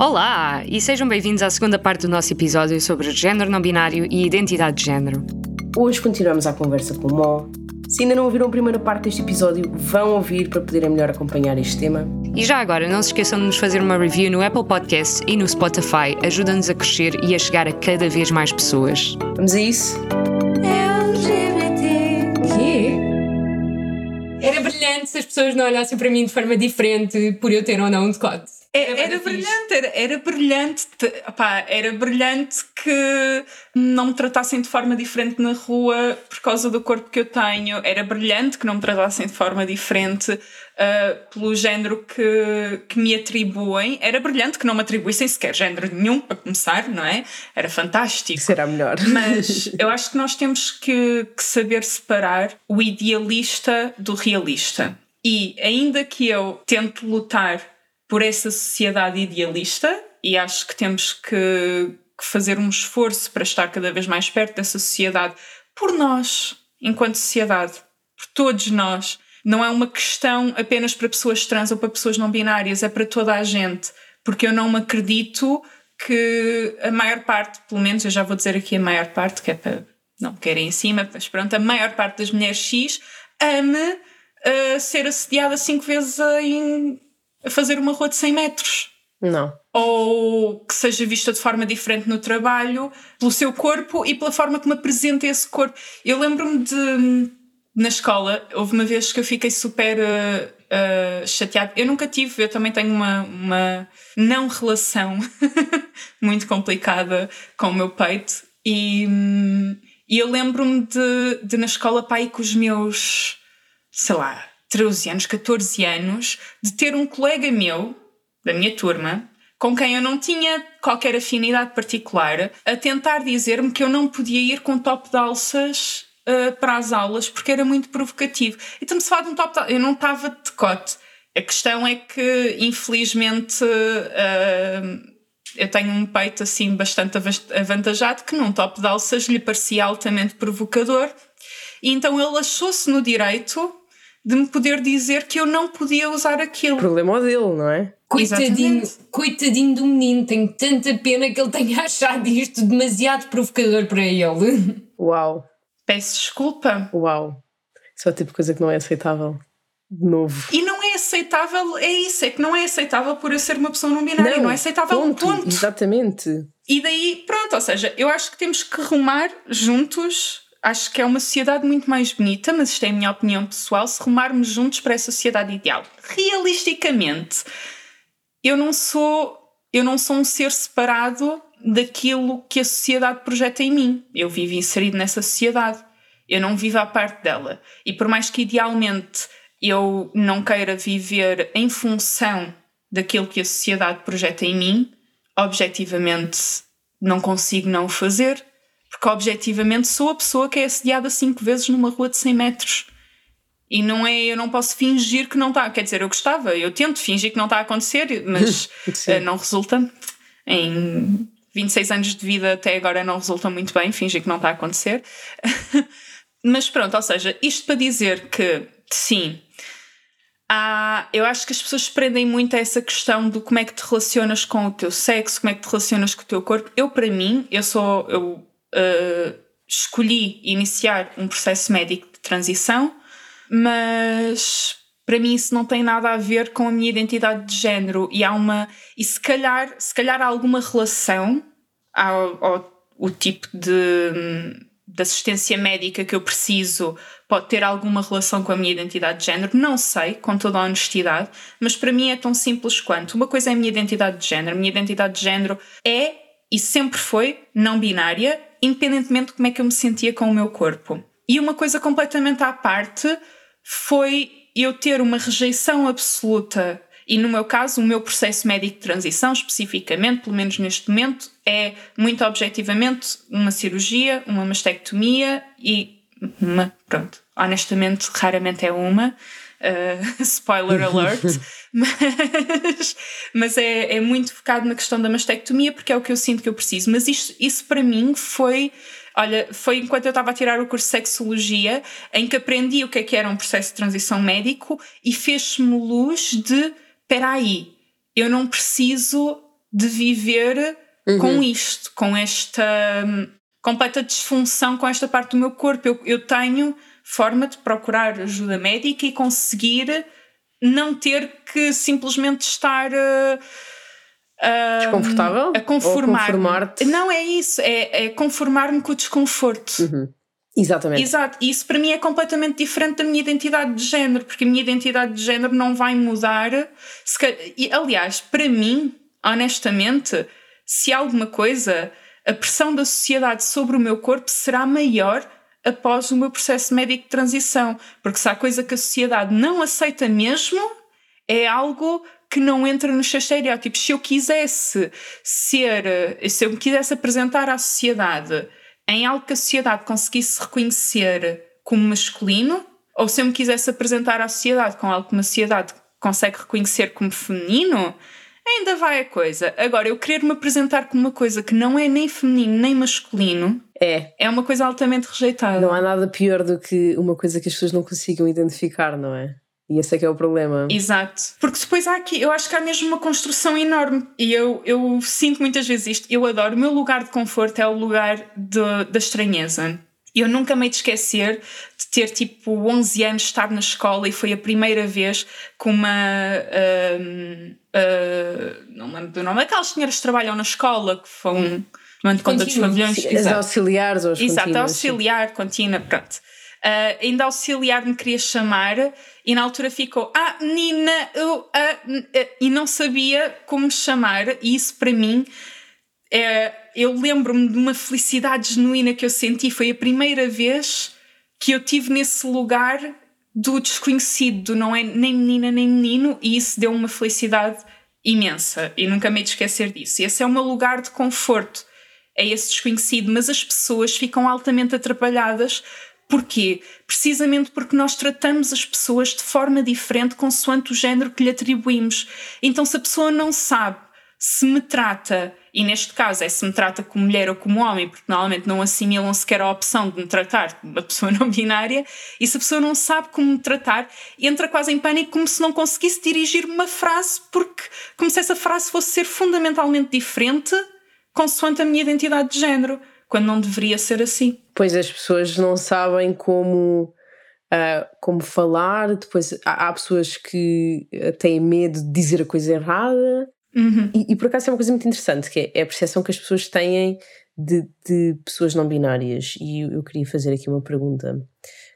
Olá e sejam bem-vindos à segunda parte do nosso episódio sobre género não binário e identidade de género. Hoje continuamos a conversa com o Mo. Se ainda não ouviram a primeira parte deste episódio, vão ouvir para poderem melhor acompanhar este tema. E já agora, não se esqueçam de nos fazer uma review no Apple Podcasts e no Spotify. Ajuda-nos a crescer e a chegar a cada vez mais pessoas. Vamos a isso? Era brilhante se as pessoas não olhassem para mim de forma diferente por eu ter ou não um decote. Era, era brilhante, era, era brilhante, opá, era brilhante que não me tratassem de forma diferente na rua por causa do corpo que eu tenho. Era brilhante que não me tratassem de forma diferente uh, pelo género que, que me atribuem. Era brilhante que não me atribuíssem sequer género nenhum, para começar, não é? Era fantástico. Será melhor. Mas eu acho que nós temos que, que saber separar o idealista do realista. E ainda que eu tente lutar por essa sociedade idealista e acho que temos que, que, fazer um esforço para estar cada vez mais perto dessa sociedade por nós, enquanto sociedade, por todos nós. Não é uma questão apenas para pessoas trans ou para pessoas não binárias, é para toda a gente, porque eu não me acredito que a maior parte, pelo menos eu já vou dizer aqui a maior parte, que é para não querem em cima, mas pronto, a maior parte das mulheres X ame uh, ser assediada cinco vezes em a fazer uma rua de 100 metros. Não. Ou que seja vista de forma diferente no trabalho, pelo seu corpo e pela forma como apresenta esse corpo. Eu lembro-me de. Na escola, houve uma vez que eu fiquei super uh, uh, chateada. Eu nunca tive, eu também tenho uma, uma não relação muito complicada com o meu peito. E, e eu lembro-me de, de na escola, pai, com os meus, sei lá, 13 anos, 14 anos, de ter um colega meu, da minha turma, com quem eu não tinha qualquer afinidade particular, a tentar dizer-me que eu não podia ir com top de alças uh, para as aulas porque era muito provocativo. E estamos a falar de um top de alças. Eu não estava de decote. A questão é que, infelizmente, uh, eu tenho um peito assim bastante avantajado que num top de alças lhe parecia altamente provocador. E então ele achou-se no direito de me poder dizer que eu não podia usar aquilo. O problema é dele, não é? Coitadinho, coitadinho do menino, tenho tanta pena que ele tenha achado isto demasiado provocador para ele. Uau. Peço desculpa. Uau. Isso é o tipo de coisa que não é aceitável. De novo. E não é aceitável, é isso, é que não é aceitável por eu ser uma pessoa não binária, não, não é aceitável ponto, ponto. Exatamente. E daí, pronto, ou seja, eu acho que temos que rumar juntos acho que é uma sociedade muito mais bonita, mas isto é a minha opinião pessoal, se rumarmos juntos para essa sociedade ideal. Realisticamente, eu não sou, eu não sou um ser separado daquilo que a sociedade projeta em mim. Eu vivo inserido nessa sociedade. Eu não vivo à parte dela. E por mais que idealmente eu não queira viver em função daquilo que a sociedade projeta em mim, objetivamente não consigo não o fazer porque objetivamente sou a pessoa que é assediada cinco vezes numa rua de 100 metros. E não é, eu não posso fingir que não está. Quer dizer, eu gostava, eu tento fingir que não está a acontecer, mas eh, não resulta. Em 26 anos de vida até agora não resulta muito bem fingir que não está a acontecer. mas pronto, ou seja, isto para dizer que sim, há, eu acho que as pessoas prendem muito a essa questão do como é que te relacionas com o teu sexo, como é que te relacionas com o teu corpo. Eu, para mim, eu sou. Eu uh, escolhi iniciar um processo médico de transição, mas para mim isso não tem nada a ver com a minha identidade de género. E há uma e se calhar se calhar há alguma relação ao, ao o tipo de, de assistência médica que eu preciso pode ter alguma relação com a minha identidade de género, não sei, com toda a honestidade, mas para mim é tão simples quanto. Uma coisa é a minha identidade de género, a minha identidade de género é e sempre foi não binária independentemente de como é que eu me sentia com o meu corpo. E uma coisa completamente à parte foi eu ter uma rejeição absoluta e no meu caso, o meu processo médico de transição, especificamente, pelo menos neste momento, é muito objetivamente uma cirurgia, uma mastectomia e uma, pronto, honestamente, raramente é uma. Uh, spoiler alert, mas, mas é, é muito focado na questão da mastectomia porque é o que eu sinto que eu preciso. Mas isso, isso para mim foi Olha, foi enquanto eu estava a tirar o curso de sexologia em que aprendi o que é que era um processo de transição médico e fez-me luz de: espera aí, eu não preciso de viver com isto, com esta hum, completa disfunção com esta parte do meu corpo. Eu, eu tenho forma de procurar ajuda médica e conseguir não ter que simplesmente estar. Uh, uh, Desconfortável? A conformar. conformar-te? Não é isso, é, é conformar-me com o desconforto. Uhum. Exatamente. Exato, e isso para mim é completamente diferente da minha identidade de género, porque a minha identidade de género não vai mudar. E, aliás, para mim, honestamente, se há alguma coisa, a pressão da sociedade sobre o meu corpo será maior após o meu processo médico de transição. Porque se há coisa que a sociedade não aceita mesmo, é algo que não entra nos seus estereótipos. Se eu quisesse ser, se eu me quisesse apresentar à sociedade em algo que a sociedade conseguisse reconhecer como masculino, ou se eu me quisesse apresentar à sociedade com algo que uma sociedade consegue reconhecer como feminino, ainda vai a coisa. Agora, eu querer me apresentar como uma coisa que não é nem feminino nem masculino É. é uma coisa altamente rejeitada. Não há nada pior do que uma coisa que as pessoas não consigam identificar, não é? E esse é que é o problema. Exato. Porque depois há aqui, eu acho que há mesmo uma construção enorme. E eu, eu sinto muitas vezes isto. Eu adoro. O meu lugar de conforto é o lugar de- da estranheza. Eu nunca me hei de esquecer de ter tipo 11 anos, estar na escola e foi a primeira vez que uma. ahm, ah, não me lembro do nome, aquelas senhoras que trabalham na escola que vão tomando conta dos pavilhões. As Exato. auxiliares ou as Exato, contínuas, auxiliar, contínua, pronto. Ah, ainda auxiliar me queria chamar e na altura ficou, ah, menina, eu, ah, ah", e não sabia como me chamar, e isso para mim, é, eu lembro-me de uma felicidade genuína que eu senti, foi a primeira vez que eu tive nesse lugar do desconhecido, do não é nem menina nem menino, e isso deu uma felicidade imensa, e nunca me esquecer disso. Esse é o meu lugar de conforto é esse desconhecido, mas as pessoas ficam altamente atrapalhadas. Porquê? Precisamente porque nós tratamos as pessoas de forma diferente consoante o género que lhe atribuímos. Então, se a pessoa não sabe se me trata, e neste caso é se me trata como mulher ou como homem, porque normalmente não assimilam sequer a opção de me tratar como uma pessoa não binária, e se a pessoa não sabe como me tratar, entra quase em pânico como se não conseguisse dirigir-me uma frase, porque como se essa frase fosse ser fundamentalmente diferente consoante a minha identidade de género, quando não deveria ser assim. Pois as pessoas não sabem como, ah, como falar, depois há, há pessoas que ah, têm medo de dizer a coisa errada. Uhum. E, e por acaso é uma coisa muito interessante, que é, é a percepção que as pessoas têm de, de pessoas não binárias. E eu, eu queria fazer aqui uma pergunta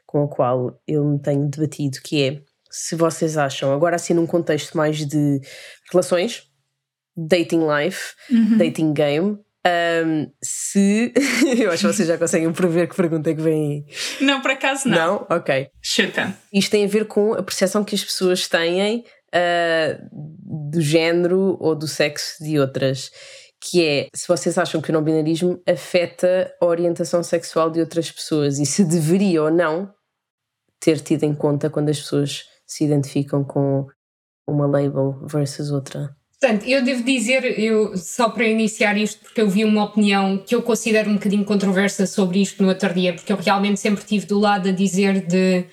com a qual eu me tenho debatido, que é se vocês acham, agora assim num contexto mais de relações, dating life, Uhum. dating game, ahm, se. eu acho que vocês já conseguem prever que pergunta é que vem aí. Não, por acaso não. Não? Ok. Chuta. Isto tem a ver com a percepção que as pessoas têm ah, do género ou do sexo de outras. Que é se vocês acham que o não binarismo afeta a orientação sexual de outras pessoas e se deveria ou não ter tido em conta quando as pessoas se identificam com uma label versus outra. Portanto, eu devo dizer, eu, só para iniciar isto, porque eu vi uma opinião que eu considero um bocadinho controversa sobre isto no outro dia, porque eu realmente sempre estive do lado a dizer de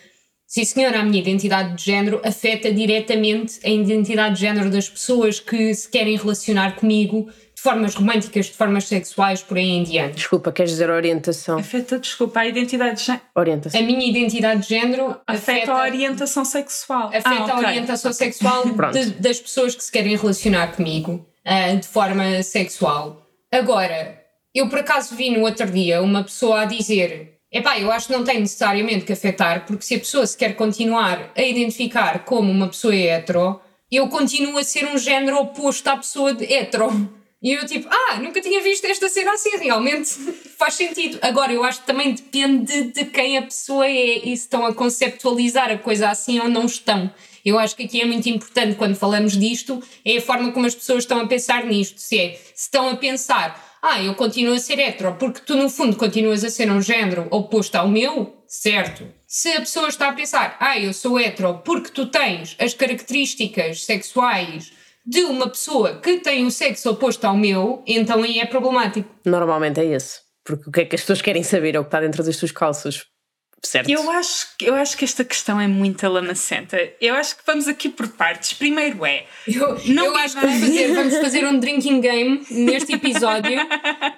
sim senhora, a minha identidade de género afeta diretamente a identidade de género das pessoas que se querem relacionar comigo de formas românticas, de formas sexuais, por aí em diante. Desculpa, queres dizer orientação? Afeta, desculpa, a identidade de género. Orientação. A minha identidade de género Afeta a orientação sexual. afeta Ah, a ok. orientação sexual Pronto. de- das pessoas que se querem relacionar comigo ah, de forma sexual. Agora, eu por acaso vi no outro dia uma pessoa a dizer: epá, eu acho que não tem necessariamente que afetar, porque se a pessoa se quer continuar a identificar como uma pessoa hetero, eu continuo a ser um género oposto à pessoa de hetero. E eu tipo, ah, nunca tinha visto esta cena assim, realmente faz sentido. Agora, eu acho que também depende de quem a pessoa é e se estão a conceptualizar a coisa assim ou não estão. Eu acho que aqui é muito importante quando falamos disto, é a forma como as pessoas estão a pensar nisto. Se é, se estão a pensar, ah, eu continuo a ser hetero, porque tu no fundo continuas a ser um género oposto ao meu, certo. Se a pessoa está a pensar, ah, eu sou hetero porque tu tens as características sexuais de uma pessoa que tem o sexo oposto ao meu, então aí é problemático. Normalmente é esse. Porque o que é que as pessoas querem saber é o que está dentro das tuas calças. Certo? Eu acho, eu acho que esta questão é muito lamacenta. Eu acho que vamos aqui por partes. Primeiro é. Eu, Não eu acho que vamos fazer, vamos fazer um drinking game neste episódio.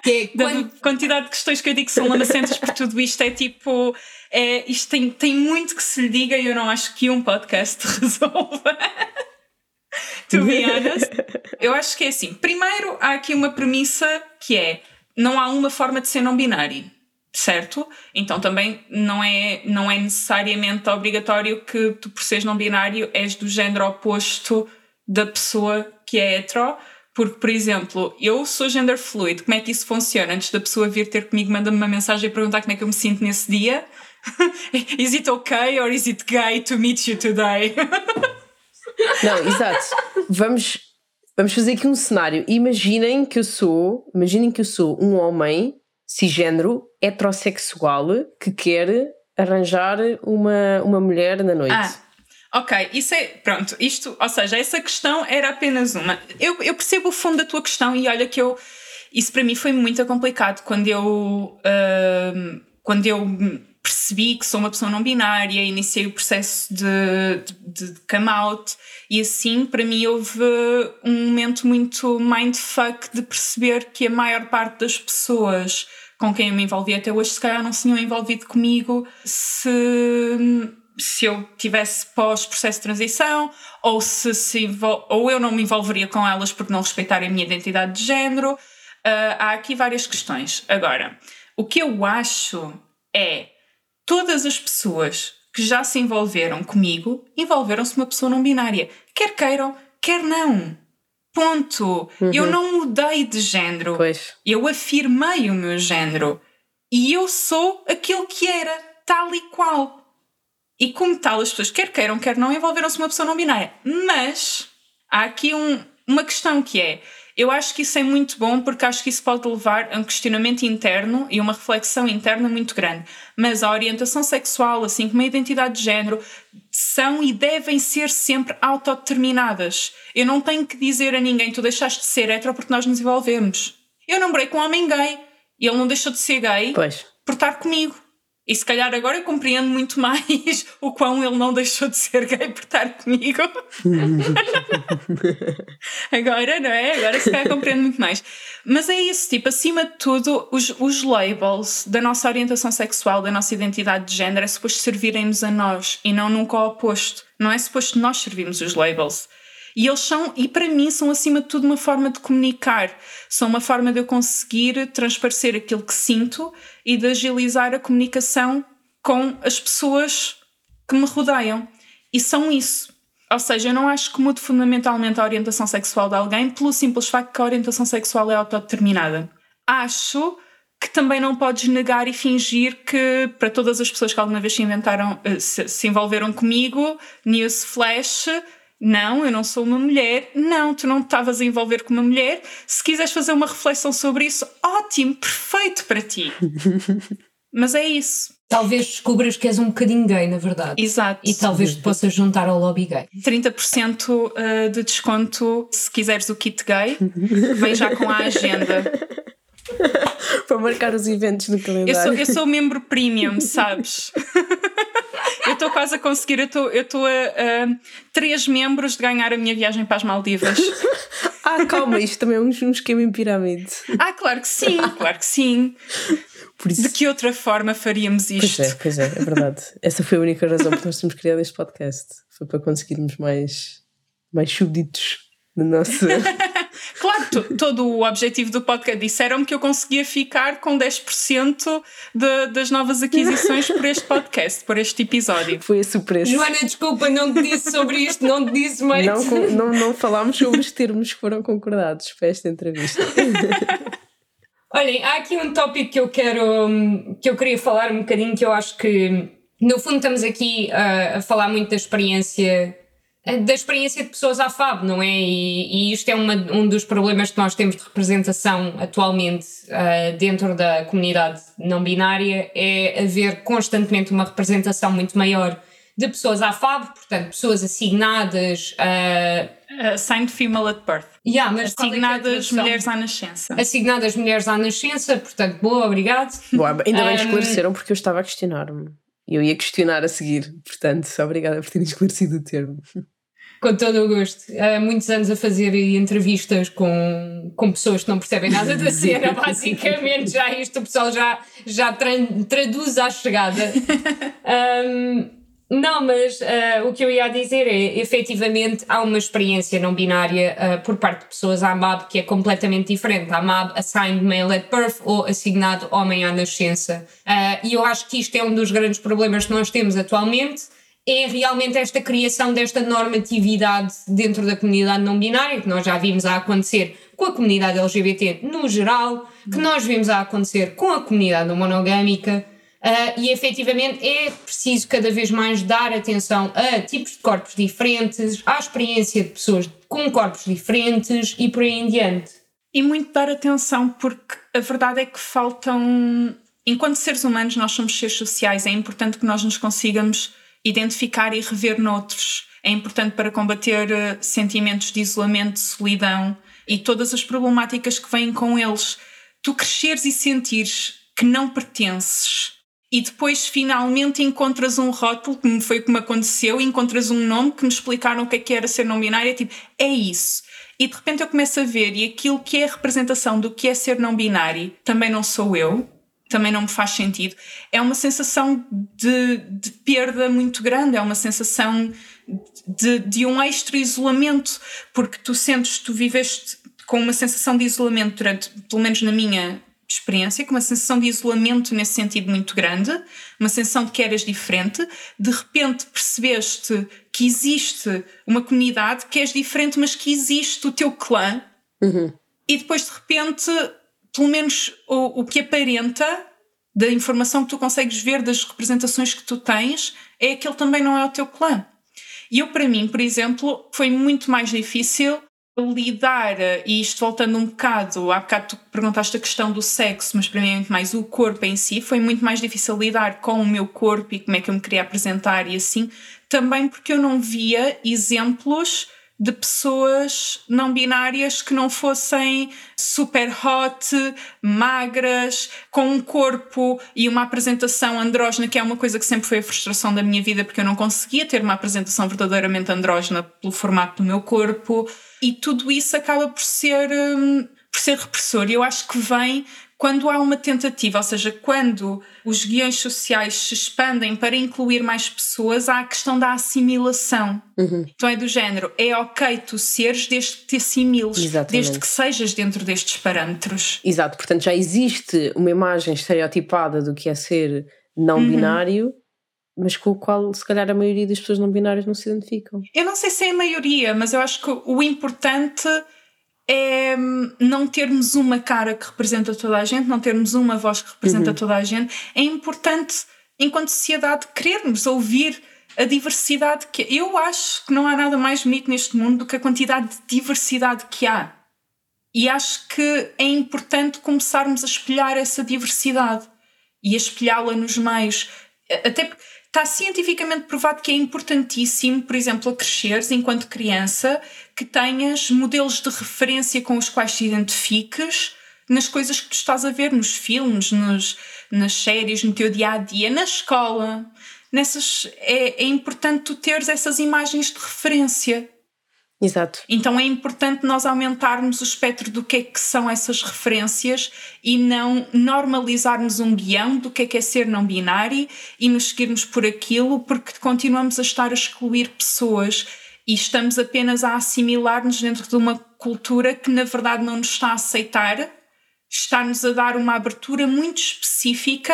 Que é Da quando, quantidade de questões que eu digo que são lamacentas por tudo isto é tipo. É, isto tem, tem muito que se lhe diga e eu não acho que um podcast resolva. to be honest. Eu acho que é assim. Primeiro, há aqui uma premissa que é: não há uma forma de ser não binário. Certo? Então também não é, não é necessariamente obrigatório que tu, por seres não binário, és do género oposto da pessoa que é hetero. Porque, por exemplo, eu sou gender fluid, como é que isso funciona? Antes da pessoa vir ter comigo, manda-me uma mensagem a perguntar como é que eu me sinto nesse dia. is it okay or is it gay to meet you today? Não, exato. Vamos, vamos fazer aqui um cenário. Imaginem que eu sou, imaginem que eu sou um homem cisgênero, heterossexual, que quer arranjar uma, uma mulher na noite. Ah, ok, isso é. Pronto, isto, ou seja, essa questão era apenas uma. Eu, eu percebo o fundo da tua questão e olha que eu. Isso para mim foi muito complicado quando eu. ahm, quando eu percebi que sou uma pessoa não binária, iniciei o processo de, de, de come out e assim para mim houve um momento muito mindfuck de perceber que a maior parte das pessoas com quem eu me envolvi até hoje se calhar não se tinham envolvido comigo se se eu tivesse pós-processo de transição, ou se, se ou eu não me envolveria com elas porque não respeitarem a minha identidade de género. Ah, há aqui várias questões. Agora, o que eu acho é todas as pessoas que já se envolveram comigo envolveram-se uma pessoa não binária. Quer queiram, quer não. Ponto. Eu não mudei de género. Pois. Eu afirmei o meu género. E eu sou aquilo que era, tal e qual. E como tal, as pessoas, quer queiram, quer não, envolveram-se uma pessoa não binária. Mas há aqui um- uma questão que é: eu acho que isso é muito bom porque acho que isso pode levar a um questionamento interno e uma reflexão interna muito grande. Mas a orientação sexual, assim como a identidade de género, são e devem ser sempre autodeterminadas. Eu não tenho que dizer a ninguém: tu deixaste de ser hetero porque nós nos envolvemos. Eu namorei com um homem gay e ele não deixou de ser gay Pois. por estar comigo. E se calhar agora eu compreendo muito mais o quão ele não deixou de ser gay por estar comigo. agora, não é? Agora se calhar compreendo muito mais. Mas é isso, tipo, acima de tudo, os, os labels da nossa orientação sexual, da nossa identidade de género, é suposto servirem-nos a nós e não nunca ao oposto. Não é suposto nós servirmos os labels. E eles são, e para mim, são acima de tudo uma forma de comunicar. São uma forma de eu conseguir transparecer aquilo que sinto e de agilizar a comunicação com as pessoas que me rodeiam. E são isso. Ou seja, eu não acho que mude fundamentalmente a orientação sexual de alguém pelo simples facto que a orientação sexual é autodeterminada. Acho que também não podes negar e fingir que para todas as pessoas que alguma vez se inventaram, eh, se, se envolveram comigo, newsflash, não, eu não sou uma mulher. Não, tu não te estavas a envolver com uma mulher. Se quiseres fazer uma reflexão sobre isso, ótimo, perfeito para ti. Mas é isso. talvez descubras que és um bocadinho gay, na verdade. Exato. E talvez te possas juntar ao lobby gay. 30% eh, de desconto se quiseres o kit gay. Vem já com a agenda. Para marcar os eventos no Eu calendário. sou, eu sou membro premium, sabes? Eu estou quase a conseguir, eu estou eu estou a, a três membros de ganhar a minha viagem para as Maldivas. Ah, calma, isto também é um, um esquema em pirâmide. Ah, claro que sim, claro que sim. De que outra forma faríamos Pois isto? é, pois é, é verdade. Essa foi a única razão por nós termos criado este podcast. Foi para conseguirmos mais, mais súbditos no nosso. Claro, to- todo o objetivo do podcast disseram-me que eu conseguia ficar com 10% de, das novas aquisições por este podcast, por este episódio. Foi esse o preço. Joana, desculpa, não te disse sobre isto, não te disse, mate. Não, não, não falámos sobre os termos que foram concordados para esta entrevista. Olhem, há aqui um tópico que eu quero hum, que eu queria falar um bocadinho que eu acho que no fundo estamos aqui ah, a falar muito da experiência da experiência de pessoas à FAB, não é? E, e isto é uma- um dos problemas que nós temos de representação atualmente ah, dentro da comunidade não binária é haver constantemente uma representação muito maior de pessoas à FAB, portanto, pessoas assignadas a. Assigned female at birth. Yeah, mas é é a Assignadas tradução? mulheres à nascença. Assignadas mulheres à nascença, portanto, boa, obrigado. Bom, ainda bem que Um, esclareceram porque eu estava a questionar-me. Eu ia questionar a seguir, portanto, obrigada por terem esclarecido o termo. Com todo o gosto. Há muitos anos a fazer entrevistas com, com pessoas que não percebem nada da cena, basicamente. Já isto o pessoal já, já tra traduz à chegada. Um, não, mas uh, o que eu ia dizer é, efetivamente, há uma experiência não binária uh, por parte de pessoas à MAB que é completamente diferente. A MAB assigned male at birth ou assignado homem à nascença. Uh, e eu acho que isto é um dos grandes problemas que nós temos atualmente é realmente esta criação desta normatividade dentro da comunidade não binária, que nós já vimos a acontecer com a comunidade LGBT no geral, que nós vimos a acontecer com a comunidade monogâmica, uh, e efetivamente é preciso cada vez mais dar atenção a tipos de corpos diferentes, à experiência de pessoas com corpos diferentes e por aí em diante. E muito dar atenção, porque a verdade é que faltam. Enquanto seres humanos, nós somos seres sociais, é importante que nós nos consigamos identificar e rever noutros. É importante para combater uh, sentimentos de isolamento, de solidão e todas as problemáticas que vêm com eles. Tu cresceres e sentires que não pertences e depois finalmente encontras um rótulo, como foi como aconteceu, encontras um nome que me explicaram o que é que era ser não binário, é tipo, é isso. E de repente eu começo a ver, e aquilo que é a representação do que é ser não binário também não sou eu, também não me faz sentido. É uma sensação de, de perda muito grande, é uma sensação de, de um extra isolamento, porque tu sentes, tu viveste com uma sensação de isolamento durante, pelo menos na minha experiência, com uma sensação de isolamento nesse sentido muito grande, uma sensação de que eras diferente, de repente percebeste que existe uma comunidade que és diferente, mas que existe o teu clã, uhum. e depois de repente pelo menos o, o que aparenta da informação que tu consegues ver das representações que tu tens é que ele também não é o teu clã. E eu, para mim, por exemplo, foi muito mais difícil lidar, e isto voltando um bocado, há bocado tu perguntaste a questão do sexo, mas para mim é muito mais o corpo em si, foi muito mais difícil lidar com o meu corpo e como é que eu me queria apresentar e assim, também porque eu não via exemplos de pessoas não binárias que não fossem super hot, magras, com um corpo e uma apresentação andrógena, que é uma coisa que sempre foi a frustração da minha vida, porque eu não conseguia ter uma apresentação verdadeiramente andrógena pelo formato do meu corpo. E tudo isso acaba por ser, hum, por ser repressor. E eu acho que vem quando há uma tentativa, ou seja, quando os guiões sociais se expandem para incluir mais pessoas, há a questão da assimilação. Uhum. Então é do género, é ok tu seres desde que te assimiles, Exatamente. desde que sejas dentro destes parâmetros. Exato, portanto já existe uma imagem estereotipada do que é ser não Uhum. binário, mas com o qual se calhar a maioria das pessoas não binárias não se identificam. Eu não sei se é a maioria, mas eu acho que o importante é não termos uma cara que representa toda a gente, não termos uma voz que representa Uhum. toda a gente. É importante, enquanto sociedade, querermos ouvir a diversidade que eu acho que não há nada mais bonito neste mundo do que a quantidade de diversidade que há. E acho que é importante começarmos a espelhar essa diversidade e a espelhá-la nos meios. Até porque está cientificamente provado que é importantíssimo, por exemplo, a cresceres enquanto criança, que tenhas modelos de referência com os quais te identifiques nas coisas que tu estás a ver, nos filmes, nos, nas séries, no teu dia a dia, na escola. Nessas, é, é importante tu teres essas imagens de referência. Exato. Então é importante nós aumentarmos o espectro do que é que são essas referências e não normalizarmos um guião do que é que é ser não binário e nos seguirmos por aquilo porque continuamos a estar a excluir pessoas e estamos apenas a assimilar-nos dentro de uma cultura que na verdade não nos está a aceitar, está-nos a dar uma abertura muito específica,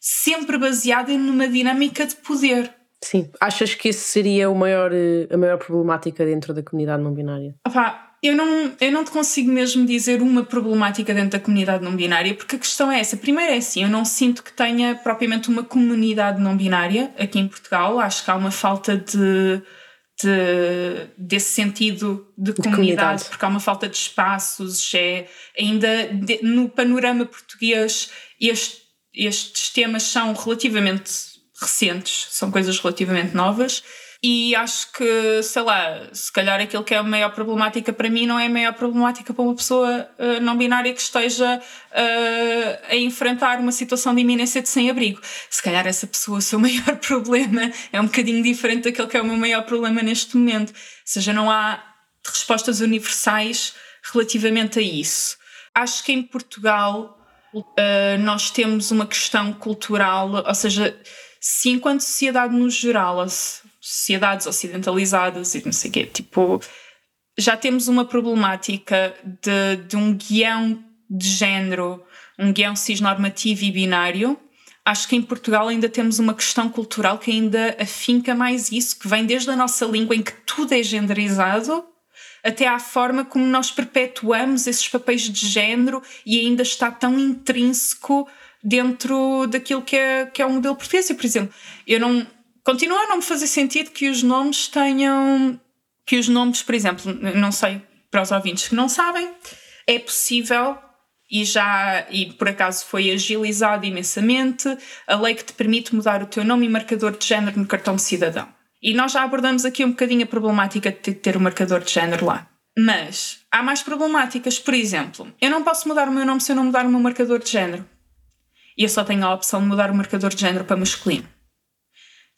sempre baseada numa dinâmica de poder. Sim. Achas que isso seria o maior, eh, a maior problemática dentro da comunidade não binária? Opá, eu não, eu não te consigo mesmo dizer uma problemática dentro da comunidade não binária, porque a questão é essa. Primeiro é assim, eu não sinto que tenha propriamente uma comunidade não binária aqui em Portugal. Acho que há uma falta de, de desse sentido de comunidade, comunidade. porque há uma falta de espaços. É, ainda de- no panorama português, este- estes temas são relativamente recentes, são coisas relativamente novas. E acho que, sei lá, se calhar aquilo que é a maior problemática para mim não é a maior problemática para uma pessoa uh, não binária que esteja uh, a enfrentar uma situação de iminência de sem-abrigo. Se calhar essa pessoa, o seu maior problema é um bocadinho diferente daquele que é o meu maior problema neste momento. Ou seja, não há respostas universais relativamente a isso. Acho que em Portugal uh, nós temos uma questão cultural, ou seja, se enquanto sociedade no geral, sociedades ocidentalizadas e não sei o quê, tipo, já temos uma problemática de, de um guião de género, um guião cisnormativo e binário, acho que em Portugal ainda temos uma questão cultural que ainda afinca mais isso, que vem desde a nossa língua em que tudo é genderizado até à forma como nós perpetuamos esses papéis de género e ainda está tão intrínseco dentro daquilo que é, que é o modelo português. por exemplo, eu não. Continua a não me fazer sentido que os nomes tenham. Que os nomes, por exemplo, não sei para os ouvintes que não sabem, é possível e já, e por acaso foi agilizado imensamente, a lei que te permite mudar o teu nome e marcador de género no cartão de cidadão. E nós já abordamos aqui um bocadinho a problemática de ter o marcador de género lá. Mas há mais problemáticas. Por exemplo, eu não posso mudar o meu nome se eu não mudar o meu marcador de género. E eu só tenho a opção de mudar o marcador de género para masculino.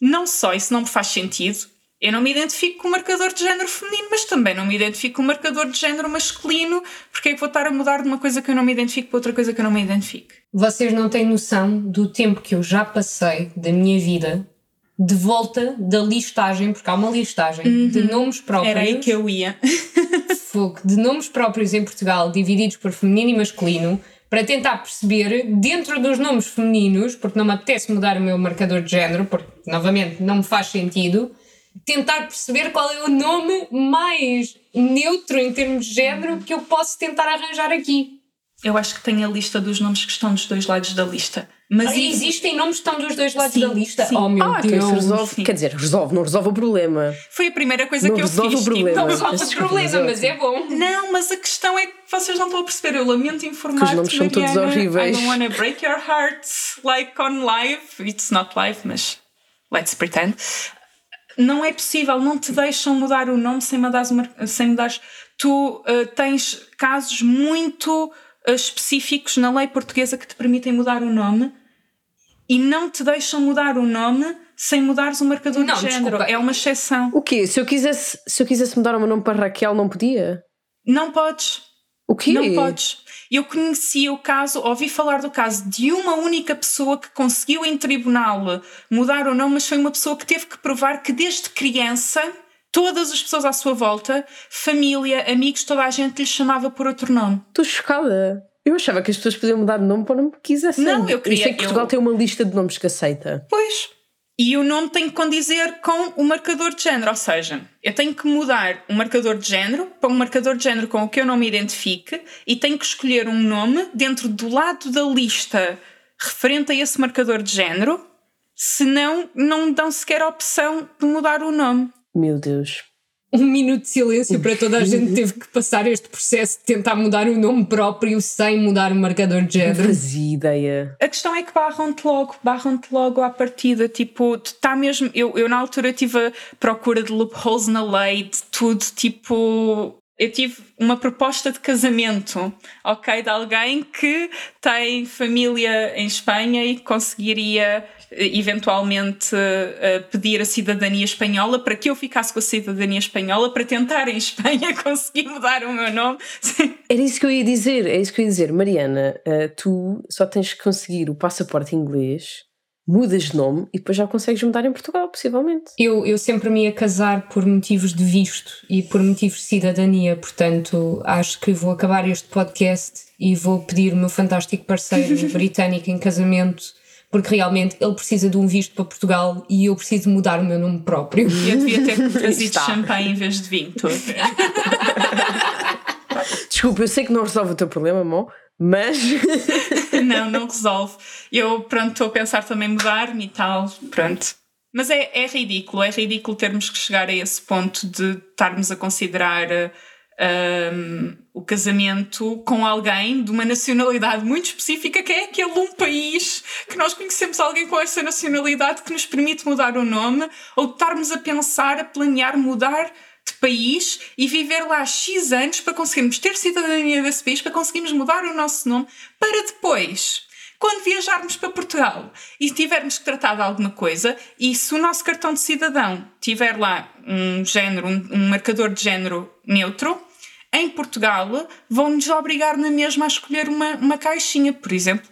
Não só isso não me faz sentido, eu não me identifico com o marcador de género feminino, mas também não me identifico com o marcador de género masculino, porque é que vou estar a mudar de uma coisa que eu não me identifico para outra coisa que eu não me identifico. Vocês não têm noção do tempo que eu já passei da minha vida de volta da listagem, porque há uma listagem uhum. de nomes próprios. Era aí que eu ia. de nomes próprios em Portugal, divididos por feminino e masculino, para tentar perceber, dentro dos nomes femininos, porque não me apetece mudar o meu marcador de género, porque, novamente, não me faz sentido, tentar perceber qual é o nome mais neutro em termos de género que eu posso tentar arranjar aqui. Eu acho que tenho a lista dos nomes que estão dos dois lados da lista. Mas ah, existem nomes que estão dos dois lados sim, da lista. Sim. Oh meu ah, Deus. Então resolve, sim. quer dizer, resolve, não resolve o problema. Foi a primeira coisa não que eu resolve fiz. O problema. Não resolve o problema, mas é bom. Não, mas a questão é que vocês não estão a perceber. Eu lamento informar-te. Os nomes são todos horríveis. I don't wanna break your heart like on live. It's not live, mas let's pretend. Não é possível, não te deixam mudar o nome sem mudares. Sem mudares. Tu uh, tens casos muito específicos na lei portuguesa que te permitem mudar o nome e não te deixam mudar o nome sem mudares o marcador não, de género. Desculpa. É uma exceção. O quê? Se eu quisesse, se eu quisesse mudar o meu nome para Raquel, não podia? Não podes. O quê? Não podes. Eu conheci o caso, ouvi falar do caso de uma única pessoa que conseguiu em tribunal mudar o nome, mas foi uma pessoa que teve que provar que desde criança todas as pessoas à sua volta, família, amigos, toda a gente lhe chamava por outro nome. Estou chocada. Eu achava que as pessoas podiam mudar de nome para o nome que quisessem. Não, eu queria. Eu sei que Portugal eu... tem uma lista de nomes que aceita. Pois. E o nome tem que condizer com o marcador de género, ou seja, eu tenho que mudar o marcador de género para um marcador de género com o que eu não me identifique e tenho que escolher um nome dentro do lado da lista referente a esse marcador de género, senão não me dão sequer a opção de mudar o nome. Meu Deus um minuto de silêncio para toda a gente teve que passar este processo de tentar mudar o nome próprio sem mudar o marcador de género. Não fazia ideia. A questão é que barram-te logo, barram-te logo à partida. Tipo, está mesmo. Eu, eu na altura tive a procura de loopholes na lei, de tudo, tipo eu tive uma proposta de casamento, ok, de alguém que tem família em Espanha e conseguiria eh, eventualmente uh, pedir a cidadania espanhola para que eu ficasse com a cidadania espanhola para tentar em Espanha conseguir mudar o meu nome. Era isso que eu ia dizer, é isso que eu ia dizer. Mariana, uh, tu só tens que conseguir o passaporte inglês mudas de nome e depois já consegues mudar em Portugal, possivelmente. Eu, eu sempre me ia casar por motivos de visto e por motivos de cidadania, portanto acho que vou acabar este podcast e vou pedir o meu fantástico parceiro britânico em casamento. Porque realmente ele precisa de um visto para Portugal e eu preciso mudar o meu nome próprio. Eu devia ter trazido champanhe em vez de vinho. Desculpa, eu sei que não resolve o teu problema, amor, mas. não, não resolve. Eu, pronto, estou a pensar também mudar-me e tal, pronto. Mas é, é ridículo, é ridículo termos que chegar a esse ponto de estarmos a considerar um, o casamento com alguém de uma nacionalidade muito específica, que é aquele um país que nós conhecemos alguém com essa nacionalidade que nos permite mudar o nome ou estarmos a pensar, a planear mudar de país e viver lá X anos para conseguirmos ter cidadania desse país, para conseguirmos mudar o nosso nome, para depois quando viajarmos para Portugal e tivermos que tratar de alguma coisa, e se o nosso cartão de cidadão tiver lá um género, um, um marcador de género neutro, em Portugal vão-nos obrigar na mesma a escolher uma, uma caixinha. Por exemplo,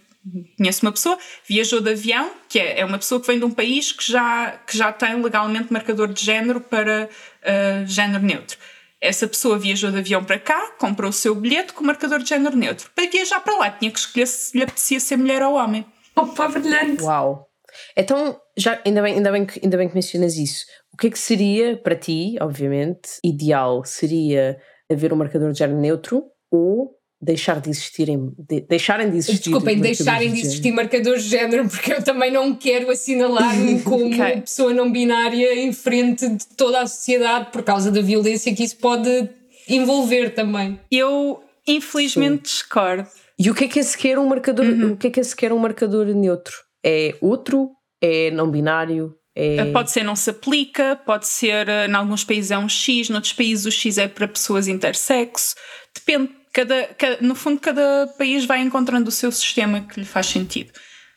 conheço uma pessoa, viajou de avião, que é, é uma pessoa que vem de um país que já, que já tem legalmente marcador de género para uh, género neutro. Essa pessoa viajou de avião para cá, comprou o seu bilhete com marcador de género neutro. Para viajar para lá, tinha que escolher se lhe apetecia ser mulher ou homem. Opa, brilhante! Uau! Então, já, ainda, bem, ainda, bem que, ainda bem que mencionas isso. O que é que seria, para ti, obviamente, ideal? Seria haver um marcador de género neutro ou deixar de existirem, de, deixarem de existir. Desculpem, deixarem de existir marcadores de género, porque eu também não quero assinalar-me como okay. pessoa não binária em frente de toda a sociedade por causa da violência que isso pode envolver também. Eu, infelizmente, Sim. discordo. E o que é que é sequer um marcador, uhum. o que é que é sequer um marcador neutro? É outro? É não binário? É... Pode ser não se aplica, pode ser, eh, em alguns países é um X, noutros países o X é para pessoas intersexo, depende, cada, cada, no fundo cada país vai encontrando o seu sistema que lhe faz sentido.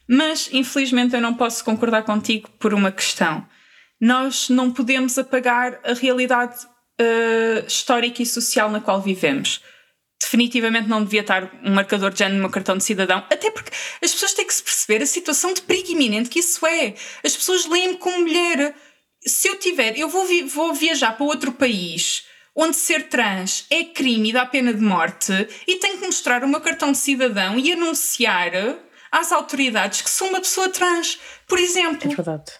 Mas, infelizmente, eu não posso concordar contigo por uma questão. Nós não podemos apagar a realidade uh, histórica e social na qual vivemos definitivamente não devia estar um marcador de género no meu cartão de cidadão, até porque as pessoas têm que se perceber a situação de perigo iminente que isso é. As pessoas leem-me como mulher. Se eu tiver, eu vou, vi vou viajar para outro país onde ser trans é crime e dá pena de morte e tenho que mostrar o meu cartão de cidadão e anunciar às autoridades que sou uma pessoa trans, por exemplo. É verdade.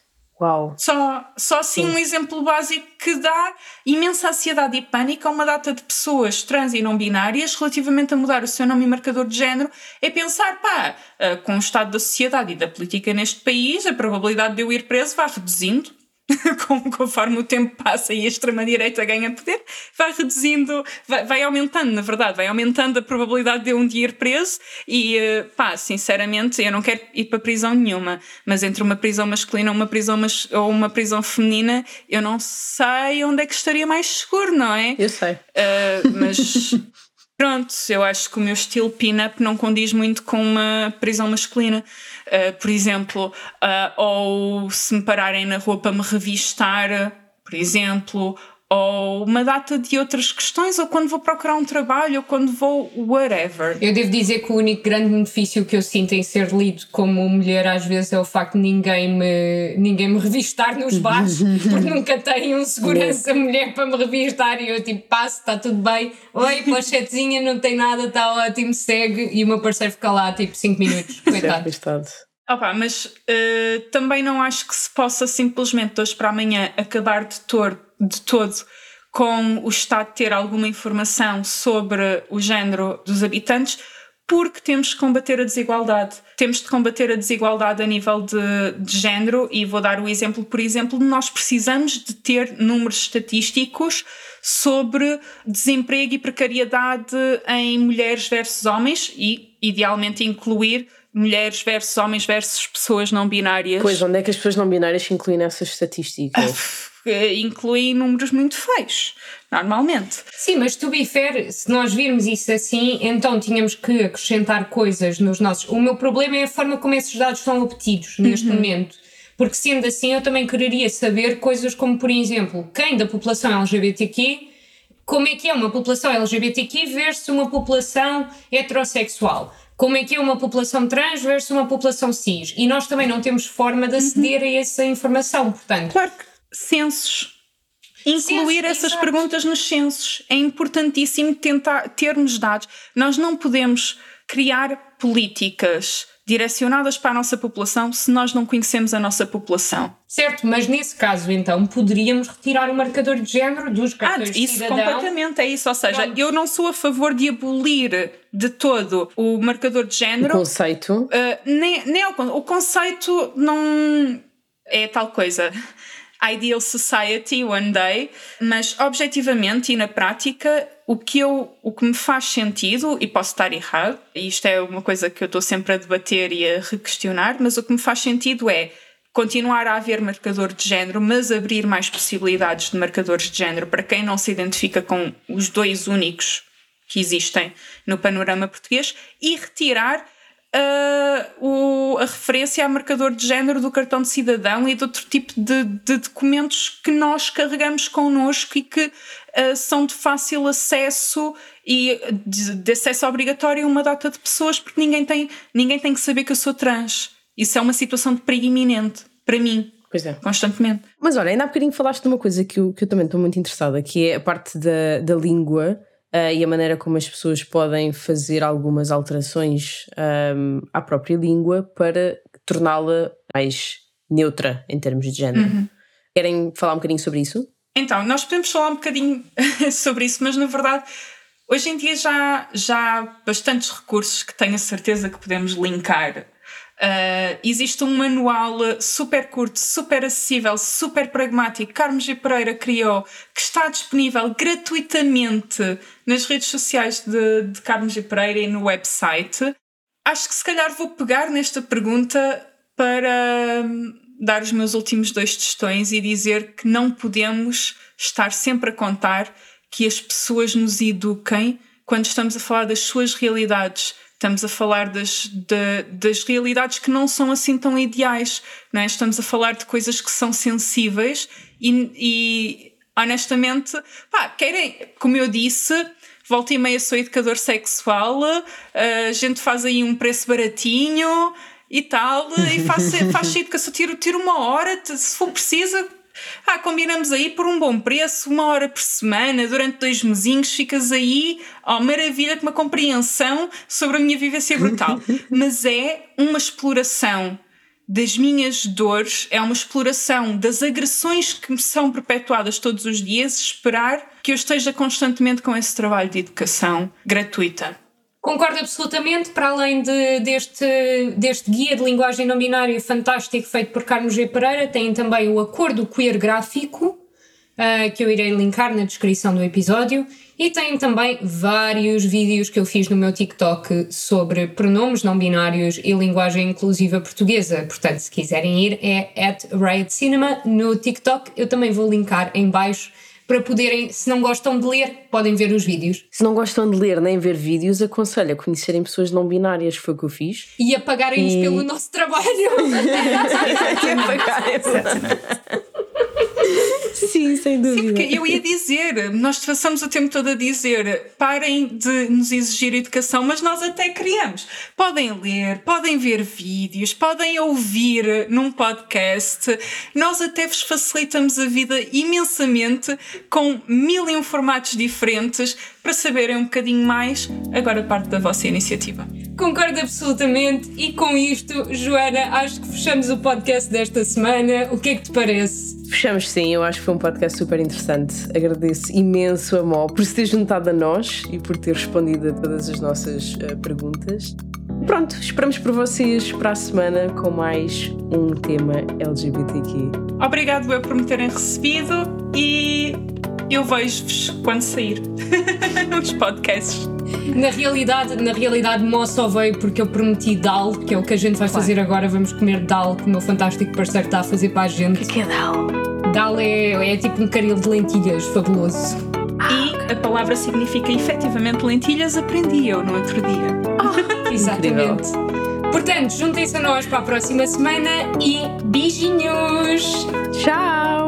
Uau. Só, só assim Sim. um exemplo básico que dá imensa ansiedade e pânico a uma data de pessoas trans e não binárias relativamente a mudar o seu nome e marcador de género é pensar, pá, eh, com o estado da sociedade e da política neste país, a probabilidade de eu ir preso vai reduzindo conforme o tempo passa e a extrema-direita ganha poder, vai reduzindo, vai, vai, aumentando, na verdade, vai aumentando a probabilidade de eu um dia ir preso e, eh, pá, sinceramente, eu não quero ir para prisão nenhuma, mas entre uma prisão masculina uma prisão mas, ou uma prisão feminina, eu não sei onde é que estaria mais seguro, não é? Eu sei. Uh, mas pronto, eu acho que o meu estilo pin-up não condiz muito com uma prisão masculina. Uh, por exemplo, uh, ou se me pararem na rua para me revistar, por exemplo, ou uma data de outras questões, ou quando vou procurar um trabalho, ou quando vou whatever. Eu devo dizer que o único grande benefício que eu sinto em ser lido como mulher às vezes é o facto de ninguém me, ninguém me revistar nos bares, porque nunca tenho um segurança mulher para me revistar. E eu tipo passo, está tudo bem, oi, pochetezinha, não tem nada, está ótimo, segue, e o meu parceiro fica lá tipo 5 minutos, coitado. Opa, mas uh, também não acho que se possa simplesmente de hoje para amanhã acabar de, tor de todo com o Estado ter alguma informação sobre o género dos habitantes, porque temos de combater a desigualdade. Temos de combater a desigualdade a nível de, de género, e vou dar o exemplo, por exemplo, nós precisamos de ter números estatísticos sobre desemprego e precariedade em mulheres versus homens, e idealmente incluir mulheres versus homens versus pessoas não binárias. Pois, onde é que as pessoas não binárias se incluem nessas estatísticas? incluem números muito feios, normalmente. Sim, mas to be fair, se nós virmos isso assim, então tínhamos que acrescentar coisas nos nossos. O meu problema é a forma como esses dados são obtidos neste uhum. momento. Porque sendo assim, eu também quereria saber coisas como, por exemplo, quem da população LGBTQ como é que é uma população LGBTQ versus uma população heterossexual como é que é uma população trans versus uma população cis. E nós também não temos forma de aceder uhum. a essa informação, portanto. Claro que censos. Incluir essas exato. perguntas nos censos. É importantíssimo tentar termos dados. Nós não podemos criar políticas direcionadas para a nossa população se nós não conhecemos a nossa população. Certo, mas nesse caso então poderíamos retirar o marcador de género dos cartões ah, isso cidadão. completamente é isso, ou seja, Pronto. eu não sou a favor de abolir de todo o marcador de género. O conceito? Uh, nem, nem o, o conceito não é tal coisa ideal society one day, mas objetivamente e na prática, o que, eu, o que me faz sentido, e posso estar errado, e isto é uma coisa que eu estou sempre a debater e a requestionar, mas o que me faz sentido é continuar a haver marcador de género, mas abrir mais possibilidades de marcadores de género para quem não se identifica com os dois únicos que existem no panorama português e retirar uh, o, a referência a marcador de género do cartão de cidadão e de outro tipo de, de documentos que nós carregamos connosco e que uh, são de fácil acesso e de, de acesso obrigatório a uma data de pessoas, porque ninguém tem, ninguém tem que saber que eu sou trans. Isso é uma situação de perigo iminente para mim. Pois é. Constantemente. Mas olha, ainda há bocadinho falaste de uma coisa que eu, que eu também estou muito interessada, que é a parte da, da língua uh, e a maneira como as pessoas podem fazer algumas alterações um, à própria língua para torná-la mais neutra em termos de género. Uhum. Querem falar um bocadinho sobre isso? Então, nós podemos falar um bocadinho sobre isso, mas na verdade, hoje em dia já, já há bastantes recursos que tenho a certeza que podemos linkar Uh, existe um manual super curto, super acessível, super pragmático. Carlos G. Pereira criou, que está disponível gratuitamente nas redes sociais de, de Carlos G. Pereira e no website. Acho que se calhar vou pegar nesta pergunta para hum, dar os meus últimos dois testões e dizer que não podemos estar sempre a contar que as pessoas nos eduquem quando estamos a falar das suas realidades Estamos a falar das, de, das realidades que não são assim tão ideais, não é? Estamos a falar de coisas que são sensíveis e, e honestamente, pá, querem, como eu disse, volta e meia sou educador sexual, a gente faz aí um preço baratinho e tal, e faz, faz educação, tiro, tiro uma hora, se for preciso, ah, combinamos aí por um bom preço, uma hora por semana, durante dois mesinhos, ficas aí, oh maravilha, com uma compreensão sobre a minha vivência brutal. Mas é uma exploração das minhas dores, é uma exploração das agressões que me são perpetuadas todos os dias, esperar que eu esteja constantemente com esse trabalho de educação gratuita. Concordo absolutamente, para além de, deste, deste guia de linguagem não binária fantástico feito por Carlos G. Pereira, tem também o Acordo Queer Gráfico, uh, que eu irei linkar na descrição do episódio, e tem também vários vídeos que eu fiz no meu TikTok sobre pronomes não binários e linguagem inclusiva portuguesa. Portanto, se quiserem ir, é at Cinema no TikTok. Eu também vou linkar em baixo para poderem, se não gostam de ler, podem ver os vídeos. Se não gostam de ler nem ver vídeos, aconselho a conhecerem pessoas não binárias, foi o que eu fiz. E a pagarem-nos e... pelo nosso trabalho. e a pagarem Sim, sem dúvida. Sim, porque eu ia dizer, nós passamos o tempo todo a dizer parem de nos exigir educação, mas nós até criamos. Podem ler, podem ver vídeos, podem ouvir num podcast. Nós até vos facilitamos a vida imensamente com mil e um formatos diferentes para saberem um bocadinho mais. Agora, parte da vossa iniciativa. Concordo absolutamente. E com isto, Joana, acho que fechamos o podcast desta semana. O que é que te parece? Fechamos sim, eu acho que foi um podcast super interessante. Agradeço imenso a Mó por se ter juntado a nós e por ter respondido a todas as nossas uh, perguntas. Pronto, esperamos por vocês para a semana com mais um tema LGBTQ. Obrigado eu por me terem recebido e eu vejo-vos quando sair nos podcasts. Na realidade, na realidade, Mó só veio porque eu prometi Dal, que é o que a gente vai claro. fazer agora. Vamos comer Dal, que o meu fantástico parceiro está a fazer para a gente. O que é Dal? Dal é, é tipo um caril de lentilhas fabuloso. E a palavra significa efetivamente lentilhas, aprendi eu no outro dia. Oh, exatamente. Portanto, juntem-se a nós para a próxima semana e beijinhos! Tchau!